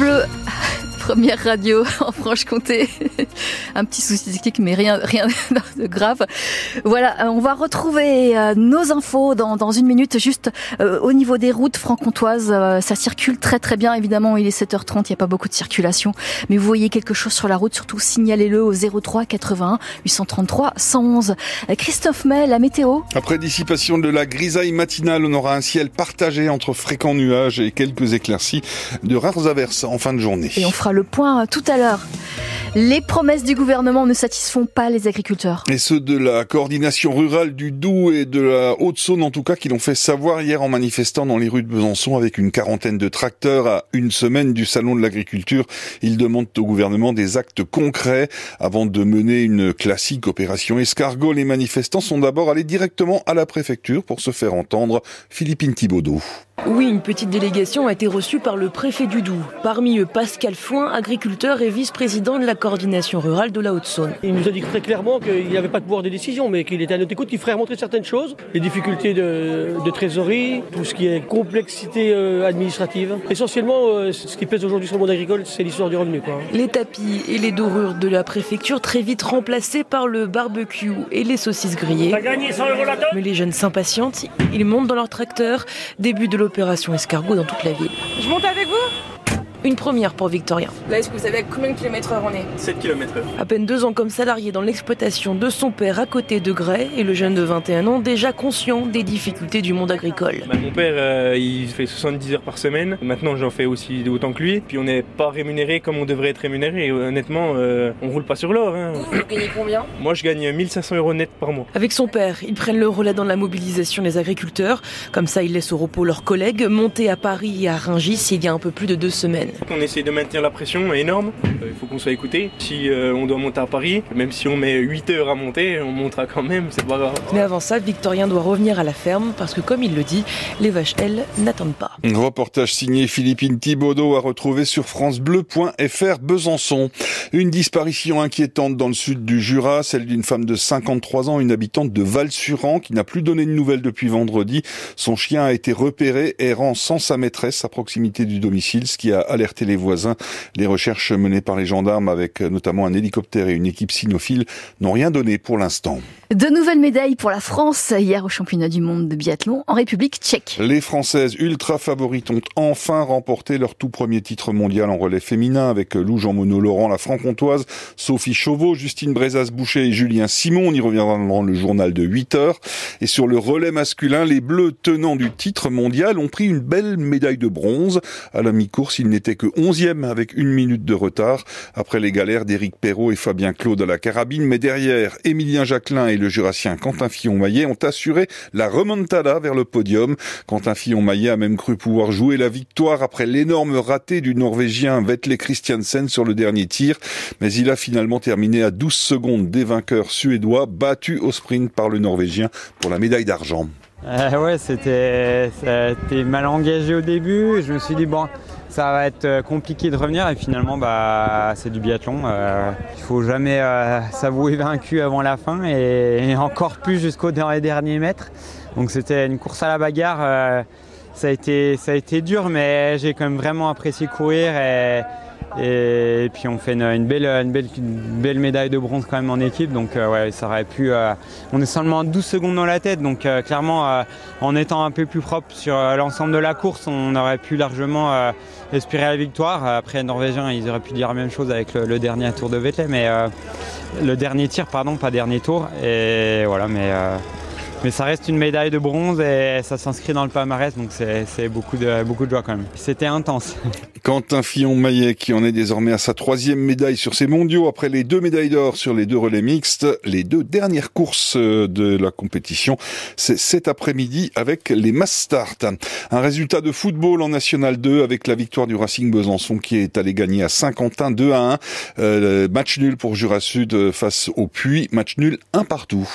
Hebrew première radio en Franche-Comté. Un petit souci technique, mais rien, rien de grave. Voilà, euh, on va retrouver euh, nos infos dans, dans une minute. Juste euh, au niveau des routes franc-comtoises, ça circule très très bien. Évidemment, il est 7h30, il n'y a pas beaucoup de circulation. Mais vous voyez quelque chose sur la route, surtout signalez-le au 03 81 833 111. Christophe May, la météo Après dissipation de la grisaille matinale, on aura un ciel partagé entre fréquents nuages et quelques éclaircies de rares averses en fin de journée. Et on fera le point tout à l'heure. Les promesses du gouvernement ne satisfont pas les agriculteurs. Et ceux de la coordination rurale du Doubs et de la Haute-Saône en tout cas qui l'ont fait savoir hier en manifestant dans les rues de Besançon avec une quarantaine de tracteurs à une semaine du salon de l'agriculture. Ils demandent au gouvernement des actes concrets avant de mener une classique opération escargot. Les manifestants sont d'abord allés directement à la préfecture pour se faire entendre. Philippine Thibaudot. Oui, une petite délégation a été reçue par le préfet du Doubs. Parmi eux, Pascal Foin, agriculteur et vice-président de la coordination rurale de la Haute-Saône. Il nous a dit très clairement qu'il n'y avait pas de pouvoir de décision, mais qu'il était à notre écoute, qu'il ferait remontrer certaines choses, les difficultés de, trésorerie, tout ce qui est complexité euh, administrative. Essentiellement, euh, ce qui pèse aujourd'hui sur le monde agricole, c'est l'histoire du revenu. Quoi. Les tapis et les dorures de la préfecture très vite remplacés par le barbecue et les saucisses grillées. Mais les jeunes s'impatientent, ils montent dans leur tracteur, début de opération escargot dans toute la ville. Je monte avec vous? Une première pour Victorien. Là, est-ce que vous savez à combien de kilomètres heure on est? 7 km heure. À peine deux ans comme salarié dans l'exploitation de son père à côté de Gray et le jeune de 21 ans déjà conscient des difficultés du monde agricole. Bah, mon père, euh, il fait 70 heures par semaine. Maintenant, j'en fais aussi autant que lui. Puis on n'est pas rémunéré comme on devrait être rémunéré. honnêtement, euh, on roule pas sur l'or. Hein. Vous, vous gagnez combien? Moi, je gagne 1500 euros net par mois. Avec son père, ils prennent le relais dans la mobilisation des agriculteurs. Comme ça, ils laissent au repos leurs collègues montés à Paris et à Rungis il y a un peu plus de deux semaines. On essaie de la pression énorme. Euh, il faut qu'on soit écouté. Si euh, on doit monter à Paris, même si on met 8 heures à monter, on montera quand même, c'est pas grave. Mais avant ça, Victorien doit revenir à la ferme parce que comme il le dit, les vaches, elles, n'attendent pas. Un reportage signé Philippine Thibaudot à retrouver sur francebleu.fr Besançon. Une disparition inquiétante dans le sud du Jura, celle d'une femme de 53 ans, une habitante de Val-Suran qui n'a plus donné de nouvelles depuis vendredi. Son chien a été repéré errant sans sa maîtresse à proximité du domicile, ce qui a alerté les voisins. Les recherches menées par les gendarmes avec notamment un hélicoptère et une équipe cynophile n'ont rien donné pour l'instant. De nouvelles médailles pour la France hier au championnat du monde de biathlon en République tchèque. Les Françaises ultra favorites ont enfin remporté leur tout premier titre mondial en relais féminin avec Lou Jean-Monod Laurent, la franc-comtoise, Sophie Chauveau, Justine Brezas-Boucher et Julien Simon. On y reviendra dans le journal de 8 heures. Et sur le relais masculin, les Bleus tenants du titre mondial ont pris une belle médaille de bronze. À la mi-course, ils n'étaient que 11e avec une minute de retard après les galères d'Éric Perrault et Fabien Claude à la carabine. Mais derrière, Émilien Jacquelin et le jurassien Quentin Fillon-Maillet ont assuré la remontada vers le podium. Quentin Fillon-Maillet a même cru pouvoir jouer la victoire après l'énorme raté du Norvégien Vetle Christiansen sur le dernier tir. Mais il a finalement terminé à 12 secondes des vainqueurs suédois, battus au sprint par le Norvégien pour la médaille d'argent. Euh, ouais, c'était mal engagé au début. Je me suis dit, bon, ça va être euh, compliqué de revenir et finalement bah, c'est du biathlon. Euh, il faut jamais euh, s'avouer vaincu avant la fin et, encore plus jusqu'au dernier mètre. Donc c'était une course à la bagarre. ça, a été, ça a été dur mais j'ai quand même vraiment apprécié courir et, et, puis on fait une, belle, une, belle, belle, médaille de bronze quand même en équipe. Donc euh, ouais, ça aurait pu. Euh, on est seulement 12 secondes dans la tête. Donc euh, clairement, en étant un peu plus propre sur l'ensemble de la course, on aurait pu largement espérer la victoire. Après, les Norvégiens, ils auraient pu dire la même chose avec le, dernier tour de Vettel, mais le dernier tir, pardon, pas dernier tour. Et voilà, mais mais ça reste une médaille de bronze et ça s'inscrit dans le palmarès, donc c'est beaucoup de, beaucoup de joie quand même. C'était intense. Quentin Fillon-Maillet qui en est désormais à sa troisième médaille sur ces mondiaux après les deux médailles d'or sur les deux relais mixtes. Les deux dernières courses de la compétition, c'est cet après-midi avec les Mass Start. Un résultat de football en National 2 avec la victoire du Racing Besançon qui est allé gagner à Saint-Quentin 2 à 1. Euh, match nul pour Jura Sud face au Puy, match nul un partout.